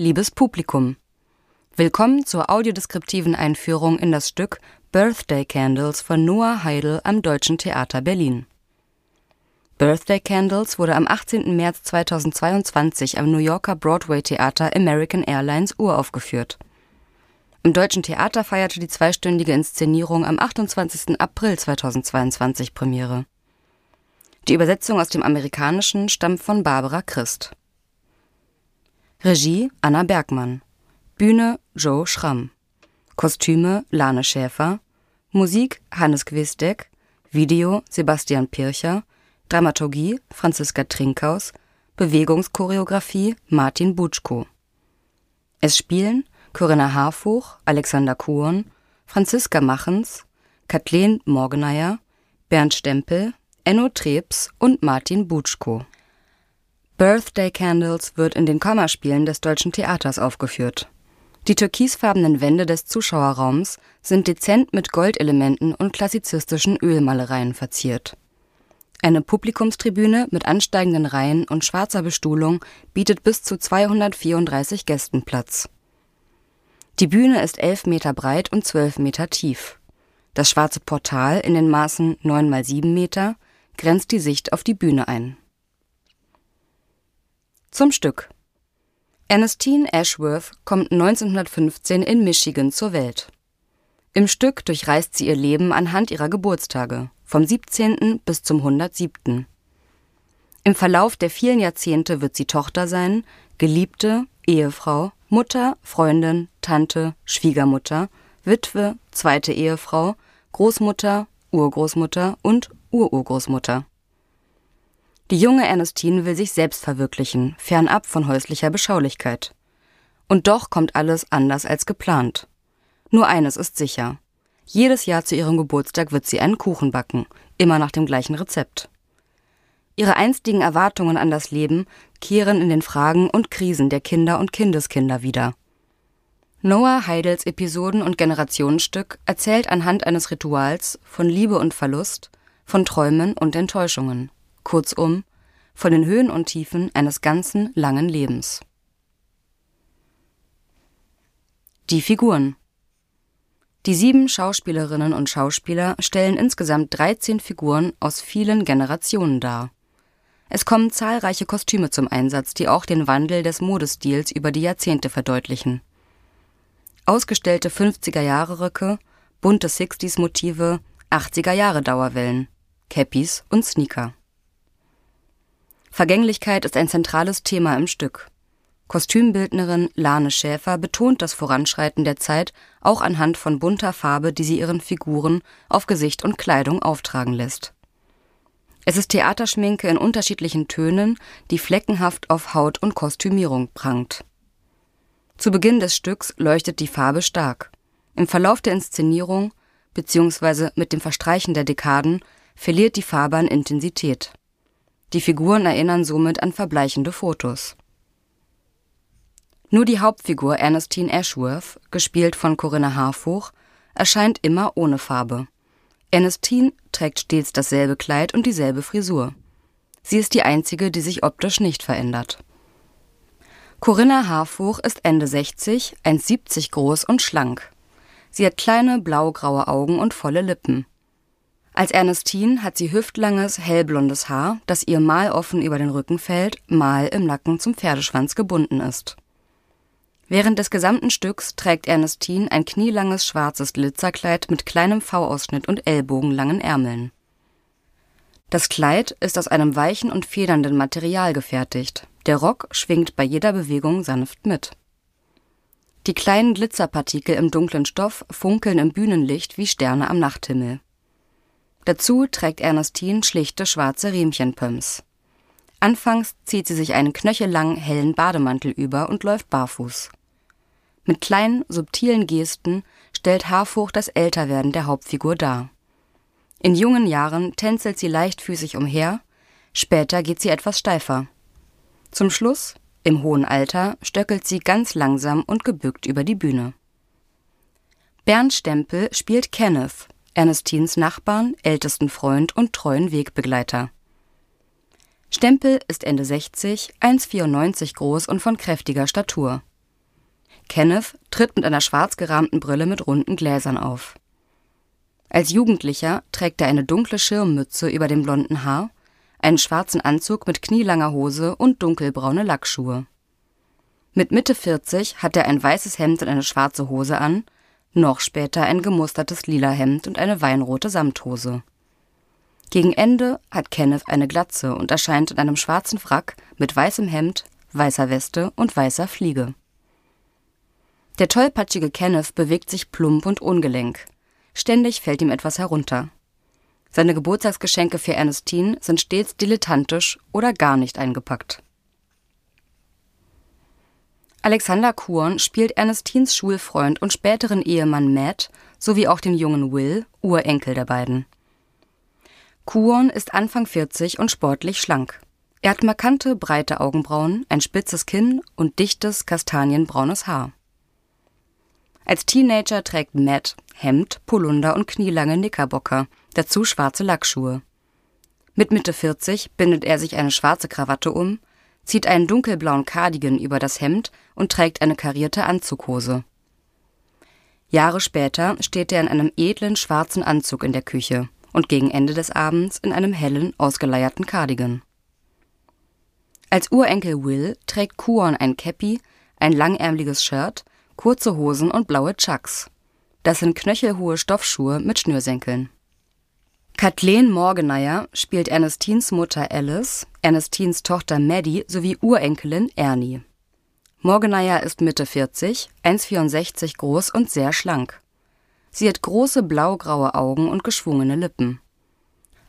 liebes Publikum. Willkommen zur audiodeskriptiven Einführung in das Stück Birthday Candles von Noah Heidel am Deutschen Theater Berlin. Birthday Candles wurde am 18. März 2022 am New Yorker Broadway Theater American Airlines uraufgeführt. Im Deutschen Theater feierte die zweistündige Inszenierung am 28. April 2022 Premiere. Die Übersetzung aus dem Amerikanischen stammt von Barbara Christ. Regie Anna Bergmann. Bühne Joe Schramm. Kostüme Lane Schäfer. Musik Hannes Quistek. Video Sebastian Pircher. Dramaturgie Franziska Trinkhaus, Bewegungschoreografie Martin Butschko. Es spielen Corinna Harfuch, Alexander Kuhn, Franziska Machens, Kathleen Morgeneier, Bernd Stempel, Enno Trebs und Martin Butschko. Birthday Candles wird in den Kammerspielen des Deutschen Theaters aufgeführt. Die türkisfarbenen Wände des Zuschauerraums sind dezent mit Goldelementen und klassizistischen Ölmalereien verziert. Eine Publikumstribüne mit ansteigenden Reihen und schwarzer Bestuhlung bietet bis zu 234 Gästen Platz. Die Bühne ist 11 Meter breit und 12 Meter tief. Das schwarze Portal in den Maßen 9 mal 7 Meter grenzt die Sicht auf die Bühne ein. Zum Stück. Ernestine Ashworth kommt 1915 in Michigan zur Welt. Im Stück durchreist sie ihr Leben anhand ihrer Geburtstage vom 17. bis zum 107. Im Verlauf der vielen Jahrzehnte wird sie Tochter sein, Geliebte, Ehefrau, Mutter, Freundin, Tante, Schwiegermutter, Witwe, zweite Ehefrau, Großmutter, Urgroßmutter und Ururgroßmutter. Die junge Ernestine will sich selbst verwirklichen, fernab von häuslicher Beschaulichkeit. Und doch kommt alles anders als geplant. Nur eines ist sicher. Jedes Jahr zu ihrem Geburtstag wird sie einen Kuchen backen, immer nach dem gleichen Rezept. Ihre einstigen Erwartungen an das Leben kehren in den Fragen und Krisen der Kinder und Kindeskinder wieder. Noah Heidels Episoden- und Generationenstück erzählt anhand eines Rituals von Liebe und Verlust, von Träumen und Enttäuschungen, kurzum von den Höhen und Tiefen eines ganzen langen Lebens. Die Figuren die sieben Schauspielerinnen und Schauspieler stellen insgesamt 13 Figuren aus vielen Generationen dar. Es kommen zahlreiche Kostüme zum Einsatz, die auch den Wandel des Modestils über die Jahrzehnte verdeutlichen. Ausgestellte 50er-Jahre-Röcke, bunte 60s-Motive, 80er-Jahre-Dauerwellen, Cappies und Sneaker. Vergänglichkeit ist ein zentrales Thema im Stück. Kostümbildnerin Lane Schäfer betont das Voranschreiten der Zeit auch anhand von bunter Farbe, die sie ihren Figuren auf Gesicht und Kleidung auftragen lässt. Es ist Theaterschminke in unterschiedlichen Tönen, die fleckenhaft auf Haut und Kostümierung prangt. Zu Beginn des Stücks leuchtet die Farbe stark. Im Verlauf der Inszenierung bzw. mit dem Verstreichen der Dekaden verliert die Farbe an Intensität. Die Figuren erinnern somit an verbleichende Fotos. Nur die Hauptfigur Ernestine Ashworth, gespielt von Corinna Harfuch, erscheint immer ohne Farbe. Ernestine trägt stets dasselbe Kleid und dieselbe Frisur. Sie ist die einzige, die sich optisch nicht verändert. Corinna Harfuch ist Ende 60, 1,70 groß und schlank. Sie hat kleine blaugraue Augen und volle Lippen. Als Ernestine hat sie hüftlanges, hellblondes Haar, das ihr mal offen über den Rücken fällt, mal im Nacken zum Pferdeschwanz gebunden ist. Während des gesamten Stücks trägt Ernestine ein knielanges schwarzes Glitzerkleid mit kleinem V-Ausschnitt und ellbogenlangen Ärmeln. Das Kleid ist aus einem weichen und federnden Material gefertigt. Der Rock schwingt bei jeder Bewegung sanft mit. Die kleinen Glitzerpartikel im dunklen Stoff funkeln im Bühnenlicht wie Sterne am Nachthimmel. Dazu trägt Ernestine schlichte schwarze Riemchenpumps. Anfangs zieht sie sich einen knöchellangen hellen Bademantel über und läuft barfuß. Mit kleinen, subtilen Gesten stellt Harfuch das Älterwerden der Hauptfigur dar. In jungen Jahren tänzelt sie leichtfüßig umher, später geht sie etwas steifer. Zum Schluss, im hohen Alter, stöckelt sie ganz langsam und gebückt über die Bühne. Bernd Stempel spielt Kenneth, Ernestines Nachbarn, ältesten Freund und treuen Wegbegleiter. Stempel ist Ende 60, 1,94 groß und von kräftiger Statur. Kenneth tritt mit einer schwarz gerahmten Brille mit runden Gläsern auf. Als Jugendlicher trägt er eine dunkle Schirmmütze über dem blonden Haar, einen schwarzen Anzug mit knielanger Hose und dunkelbraune Lackschuhe. Mit Mitte 40 hat er ein weißes Hemd und eine schwarze Hose an, noch später ein gemustertes lila Hemd und eine weinrote Samthose. Gegen Ende hat Kenneth eine Glatze und erscheint in einem schwarzen Frack mit weißem Hemd, weißer Weste und weißer Fliege. Der tollpatschige Kenneth bewegt sich plump und ungelenk. Ständig fällt ihm etwas herunter. Seine Geburtstagsgeschenke für Ernestine sind stets dilettantisch oder gar nicht eingepackt. Alexander Kuhn spielt Ernestines Schulfreund und späteren Ehemann Matt sowie auch den jungen Will, Urenkel der beiden. Kuhn ist Anfang 40 und sportlich schlank. Er hat markante, breite Augenbrauen, ein spitzes Kinn und dichtes, kastanienbraunes Haar. Als Teenager trägt Matt Hemd, Polunder und knielange Knickerbocker, dazu schwarze Lackschuhe. Mit Mitte 40 bindet er sich eine schwarze Krawatte um, zieht einen dunkelblauen Cardigan über das Hemd und trägt eine karierte Anzughose. Jahre später steht er in einem edlen schwarzen Anzug in der Küche und gegen Ende des Abends in einem hellen, ausgeleierten Cardigan. Als Urenkel Will trägt Kuon ein Käppi, ein langärmliches Shirt, kurze Hosen und blaue Chucks. Das sind knöchelhohe Stoffschuhe mit Schnürsenkeln. Kathleen Morgeneyer spielt Ernestines Mutter Alice, Ernestines Tochter Maddie sowie Urenkelin Ernie. Morgeneyer ist Mitte 40, 1,64 groß und sehr schlank. Sie hat große blaugraue Augen und geschwungene Lippen.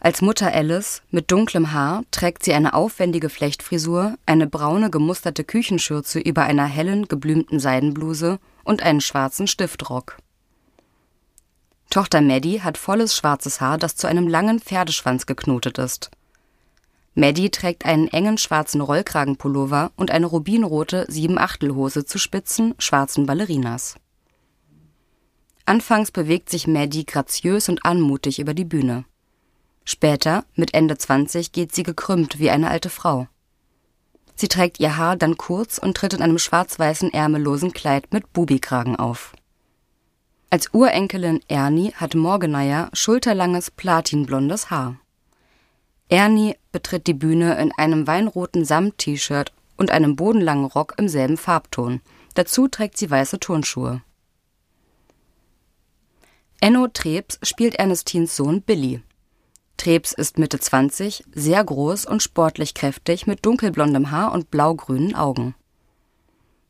Als Mutter Alice mit dunklem Haar trägt sie eine aufwendige Flechtfrisur, eine braune gemusterte Küchenschürze über einer hellen geblümten Seidenbluse und einen schwarzen Stiftrock. Tochter Maddie hat volles schwarzes Haar, das zu einem langen Pferdeschwanz geknotet ist. Maddie trägt einen engen schwarzen Rollkragenpullover und eine rubinrote Siebenachtelhose zu spitzen, schwarzen Ballerinas. Anfangs bewegt sich Maddie graziös und anmutig über die Bühne. Später, mit Ende 20, geht sie gekrümmt wie eine alte Frau. Sie trägt ihr Haar dann kurz und tritt in einem schwarz-weißen ärmellosen Kleid mit Bubikragen auf. Als Urenkelin Ernie hat Morgeneyer schulterlanges platinblondes Haar. Ernie betritt die Bühne in einem weinroten Samt-T-Shirt und einem bodenlangen Rock im selben Farbton. Dazu trägt sie weiße Turnschuhe. Enno Trebs spielt Ernestines Sohn Billy. Trebs ist Mitte 20, sehr groß und sportlich kräftig mit dunkelblondem Haar und blaugrünen Augen.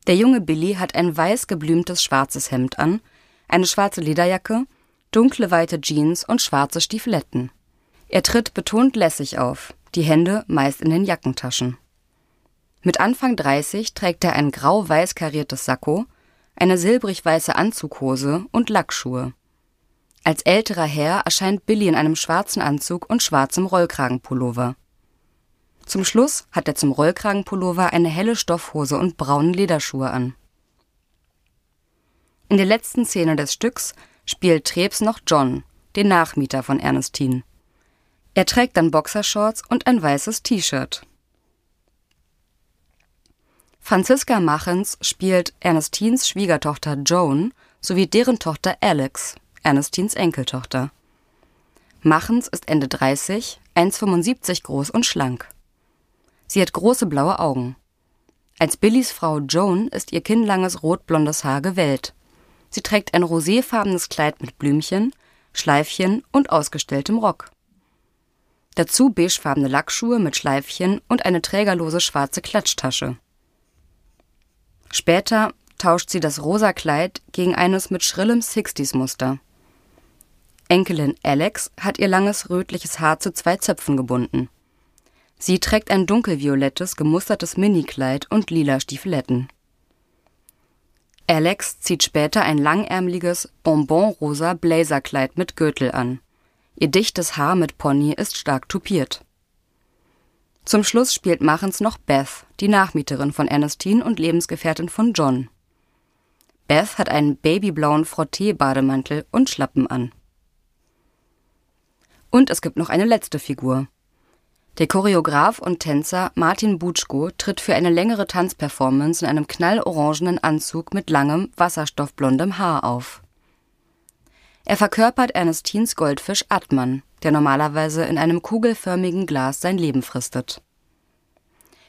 Der junge Billy hat ein weiß geblümtes schwarzes Hemd an, eine schwarze Lederjacke, dunkle weite Jeans und schwarze Stiefeletten. Er tritt betont lässig auf, die Hände meist in den Jackentaschen. Mit Anfang 30 trägt er ein grau-weiß kariertes Sakko, eine silbrig-weiße Anzughose und Lackschuhe. Als älterer Herr erscheint Billy in einem schwarzen Anzug und schwarzem Rollkragenpullover. Zum Schluss hat er zum Rollkragenpullover eine helle Stoffhose und braune Lederschuhe an. In der letzten Szene des Stücks spielt Trebs noch John, den Nachmieter von Ernestine. Er trägt dann Boxershorts und ein weißes T-Shirt. Franziska Machens spielt Ernestines Schwiegertochter Joan sowie deren Tochter Alex. Ernestines Enkeltochter. Machens ist Ende 30, 1,75 groß und schlank. Sie hat große blaue Augen. Als Billys Frau Joan ist ihr kinnlanges rotblondes Haar gewellt. Sie trägt ein roséfarbenes Kleid mit Blümchen, Schleifchen und ausgestelltem Rock. Dazu beigefarbene Lackschuhe mit Schleifchen und eine trägerlose schwarze Klatschtasche. Später tauscht sie das rosa Kleid gegen eines mit schrillem Sixties-Muster. Enkelin Alex hat ihr langes rötliches Haar zu zwei Zöpfen gebunden. Sie trägt ein dunkelviolettes, gemustertes Minikleid und lila Stiefeletten. Alex zieht später ein langärmliches, bonbonrosa Blazerkleid mit Gürtel an. Ihr dichtes Haar mit Pony ist stark tupiert. Zum Schluss spielt Machens noch Beth, die Nachmieterin von Ernestine und Lebensgefährtin von John. Beth hat einen babyblauen Frottee-Bademantel und Schlappen an. Und es gibt noch eine letzte Figur. Der Choreograf und Tänzer Martin Butschko tritt für eine längere Tanzperformance in einem knallorangenen Anzug mit langem, wasserstoffblondem Haar auf. Er verkörpert Ernestins Goldfisch Atman, der normalerweise in einem kugelförmigen Glas sein Leben fristet.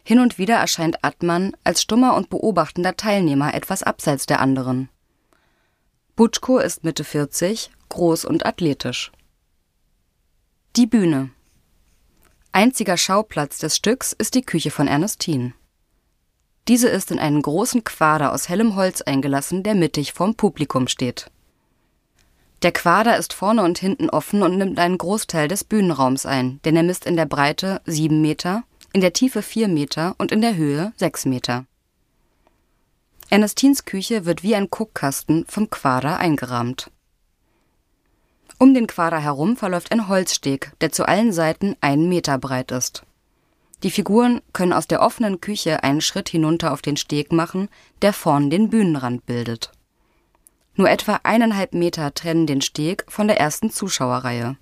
Hin und wieder erscheint Atman als stummer und beobachtender Teilnehmer etwas abseits der anderen. Butschko ist Mitte 40, groß und athletisch. Die Bühne Einziger Schauplatz des Stücks ist die Küche von Ernestine. Diese ist in einen großen Quader aus hellem Holz eingelassen, der mittig vorm Publikum steht. Der Quader ist vorne und hinten offen und nimmt einen Großteil des Bühnenraums ein, denn er misst in der Breite sieben Meter, in der Tiefe vier Meter und in der Höhe sechs Meter. Ernestines Küche wird wie ein Guckkasten vom Quader eingerahmt. Um den Quader herum verläuft ein Holzsteg, der zu allen Seiten einen Meter breit ist. Die Figuren können aus der offenen Küche einen Schritt hinunter auf den Steg machen, der vorn den Bühnenrand bildet. Nur etwa eineinhalb Meter trennen den Steg von der ersten Zuschauerreihe.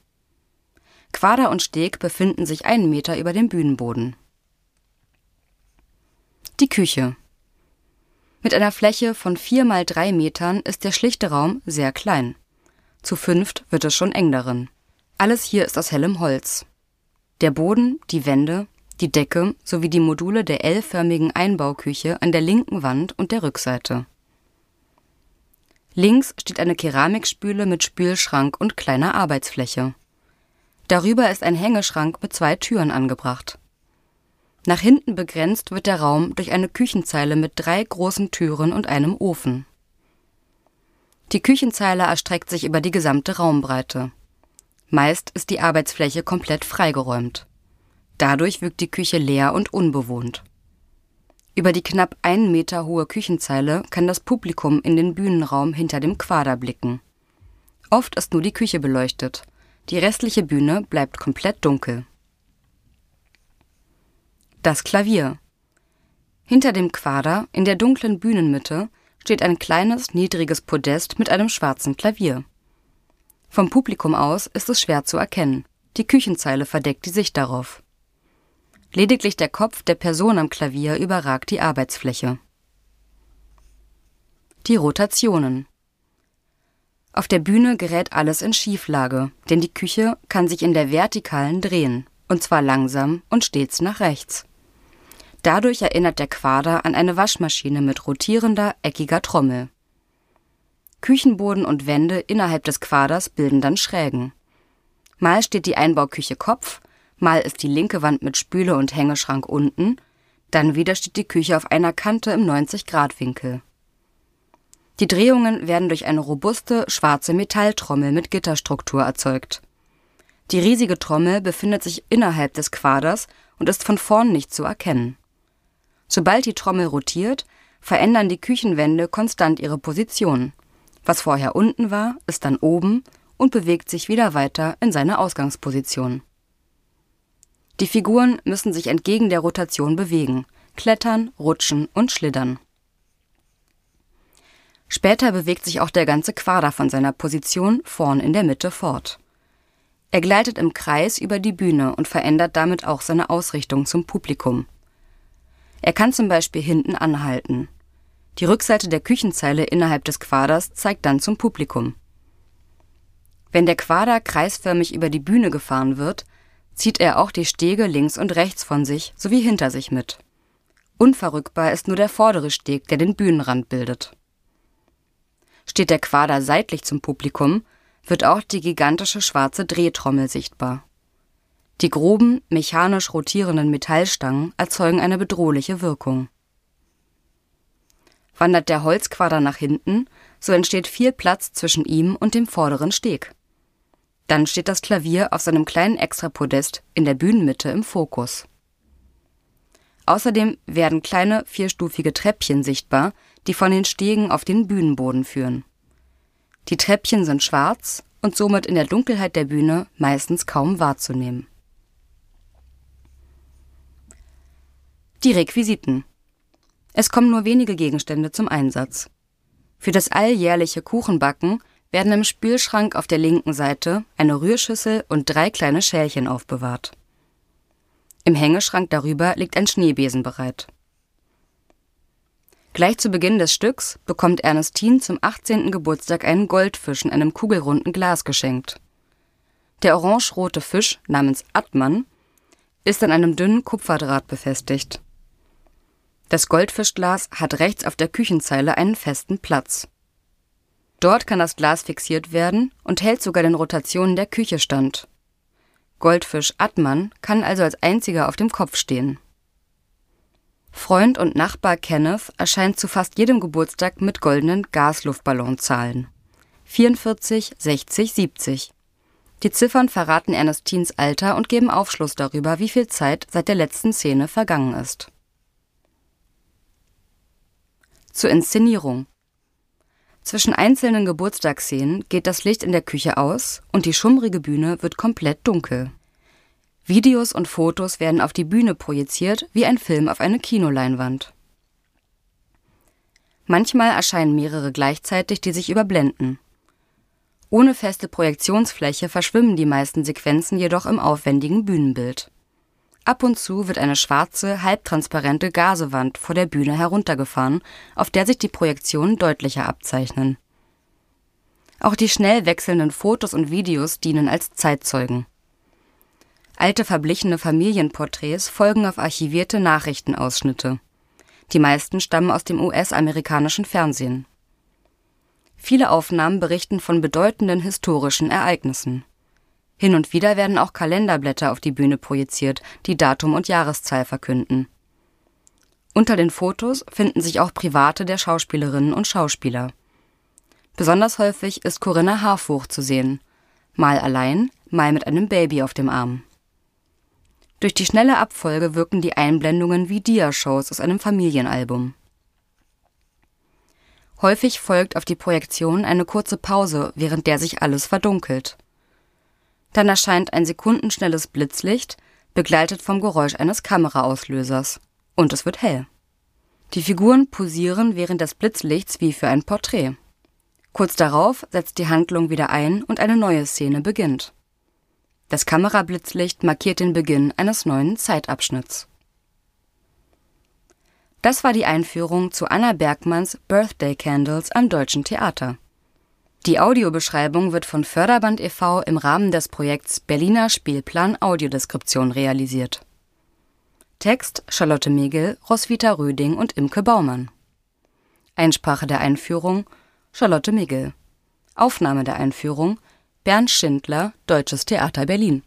Quader und Steg befinden sich einen Meter über dem Bühnenboden. Die Küche. Mit einer Fläche von vier mal drei Metern ist der schlichte Raum sehr klein. Zu fünft wird es schon eng darin. Alles hier ist aus hellem Holz. Der Boden, die Wände, die Decke sowie die Module der L-förmigen Einbauküche an der linken Wand und der Rückseite. Links steht eine Keramikspüle mit Spülschrank und kleiner Arbeitsfläche. Darüber ist ein Hängeschrank mit zwei Türen angebracht. Nach hinten begrenzt wird der Raum durch eine Küchenzeile mit drei großen Türen und einem Ofen. Die Küchenzeile erstreckt sich über die gesamte Raumbreite. Meist ist die Arbeitsfläche komplett freigeräumt. Dadurch wirkt die Küche leer und unbewohnt. Über die knapp einen Meter hohe Küchenzeile kann das Publikum in den Bühnenraum hinter dem Quader blicken. Oft ist nur die Küche beleuchtet. Die restliche Bühne bleibt komplett dunkel. Das Klavier. Hinter dem Quader, in der dunklen Bühnenmitte, steht ein kleines, niedriges Podest mit einem schwarzen Klavier. Vom Publikum aus ist es schwer zu erkennen. Die Küchenzeile verdeckt die Sicht darauf. Lediglich der Kopf der Person am Klavier überragt die Arbeitsfläche. Die Rotationen. Auf der Bühne gerät alles in Schieflage, denn die Küche kann sich in der Vertikalen drehen, und zwar langsam und stets nach rechts. Dadurch erinnert der Quader an eine Waschmaschine mit rotierender, eckiger Trommel. Küchenboden und Wände innerhalb des Quaders bilden dann Schrägen. Mal steht die Einbauküche Kopf, mal ist die linke Wand mit Spüle und Hängeschrank unten, dann wieder steht die Küche auf einer Kante im 90-Grad-Winkel. Die Drehungen werden durch eine robuste, schwarze Metalltrommel mit Gitterstruktur erzeugt. Die riesige Trommel befindet sich innerhalb des Quaders und ist von vorn nicht zu erkennen. Sobald die Trommel rotiert, verändern die Küchenwände konstant ihre Position. Was vorher unten war, ist dann oben und bewegt sich wieder weiter in seine Ausgangsposition. Die Figuren müssen sich entgegen der Rotation bewegen, klettern, rutschen und schlittern. Später bewegt sich auch der ganze Quader von seiner Position vorn in der Mitte fort. Er gleitet im Kreis über die Bühne und verändert damit auch seine Ausrichtung zum Publikum. Er kann zum Beispiel hinten anhalten. Die Rückseite der Küchenzeile innerhalb des Quaders zeigt dann zum Publikum. Wenn der Quader kreisförmig über die Bühne gefahren wird, zieht er auch die Stege links und rechts von sich sowie hinter sich mit. Unverrückbar ist nur der vordere Steg, der den Bühnenrand bildet. Steht der Quader seitlich zum Publikum, wird auch die gigantische schwarze Drehtrommel sichtbar. Die groben, mechanisch rotierenden Metallstangen erzeugen eine bedrohliche Wirkung. Wandert der Holzquader nach hinten, so entsteht viel Platz zwischen ihm und dem vorderen Steg. Dann steht das Klavier auf seinem kleinen Extrapodest in der Bühnenmitte im Fokus. Außerdem werden kleine vierstufige Treppchen sichtbar, die von den Stegen auf den Bühnenboden führen. Die Treppchen sind schwarz und somit in der Dunkelheit der Bühne meistens kaum wahrzunehmen. Die Requisiten. Es kommen nur wenige Gegenstände zum Einsatz. Für das alljährliche Kuchenbacken werden im Spülschrank auf der linken Seite eine Rührschüssel und drei kleine Schälchen aufbewahrt. Im Hängeschrank darüber liegt ein Schneebesen bereit. Gleich zu Beginn des Stücks bekommt Ernestine zum 18. Geburtstag einen Goldfisch in einem kugelrunden Glas geschenkt. Der orangerote Fisch namens Atman ist an einem dünnen Kupferdraht befestigt. Das Goldfischglas hat rechts auf der Küchenzeile einen festen Platz. Dort kann das Glas fixiert werden und hält sogar den Rotationen der Küche stand. Goldfisch Atman kann also als einziger auf dem Kopf stehen. Freund und Nachbar Kenneth erscheint zu fast jedem Geburtstag mit goldenen Gasluftballonzahlen. 44, 60, 70. Die Ziffern verraten Ernestines Alter und geben Aufschluss darüber, wie viel Zeit seit der letzten Szene vergangen ist. Zur Inszenierung. Zwischen einzelnen Geburtstagsszenen geht das Licht in der Küche aus und die schummrige Bühne wird komplett dunkel. Videos und Fotos werden auf die Bühne projiziert wie ein Film auf eine Kinoleinwand. Manchmal erscheinen mehrere gleichzeitig, die sich überblenden. Ohne feste Projektionsfläche verschwimmen die meisten Sequenzen jedoch im aufwendigen Bühnenbild. Ab und zu wird eine schwarze, halbtransparente Gasewand vor der Bühne heruntergefahren, auf der sich die Projektionen deutlicher abzeichnen. Auch die schnell wechselnden Fotos und Videos dienen als Zeitzeugen. Alte verblichene Familienporträts folgen auf archivierte Nachrichtenausschnitte. Die meisten stammen aus dem US-amerikanischen Fernsehen. Viele Aufnahmen berichten von bedeutenden historischen Ereignissen. Hin und wieder werden auch Kalenderblätter auf die Bühne projiziert, die Datum und Jahreszahl verkünden. Unter den Fotos finden sich auch private der Schauspielerinnen und Schauspieler. Besonders häufig ist Corinna Harfuch zu sehen, mal allein, mal mit einem Baby auf dem Arm. Durch die schnelle Abfolge wirken die Einblendungen wie Diashows aus einem Familienalbum. Häufig folgt auf die Projektion eine kurze Pause, während der sich alles verdunkelt. Dann erscheint ein sekundenschnelles Blitzlicht, begleitet vom Geräusch eines Kameraauslösers. Und es wird hell. Die Figuren posieren während des Blitzlichts wie für ein Porträt. Kurz darauf setzt die Handlung wieder ein und eine neue Szene beginnt. Das Kamerablitzlicht markiert den Beginn eines neuen Zeitabschnitts. Das war die Einführung zu Anna Bergmanns Birthday Candles am Deutschen Theater. Die Audiobeschreibung wird von Förderband e.V. im Rahmen des Projekts Berliner Spielplan Audiodeskription realisiert. Text Charlotte Megel, Roswitha Röding und Imke Baumann. Einsprache der Einführung Charlotte Megel. Aufnahme der Einführung Bernd Schindler, Deutsches Theater Berlin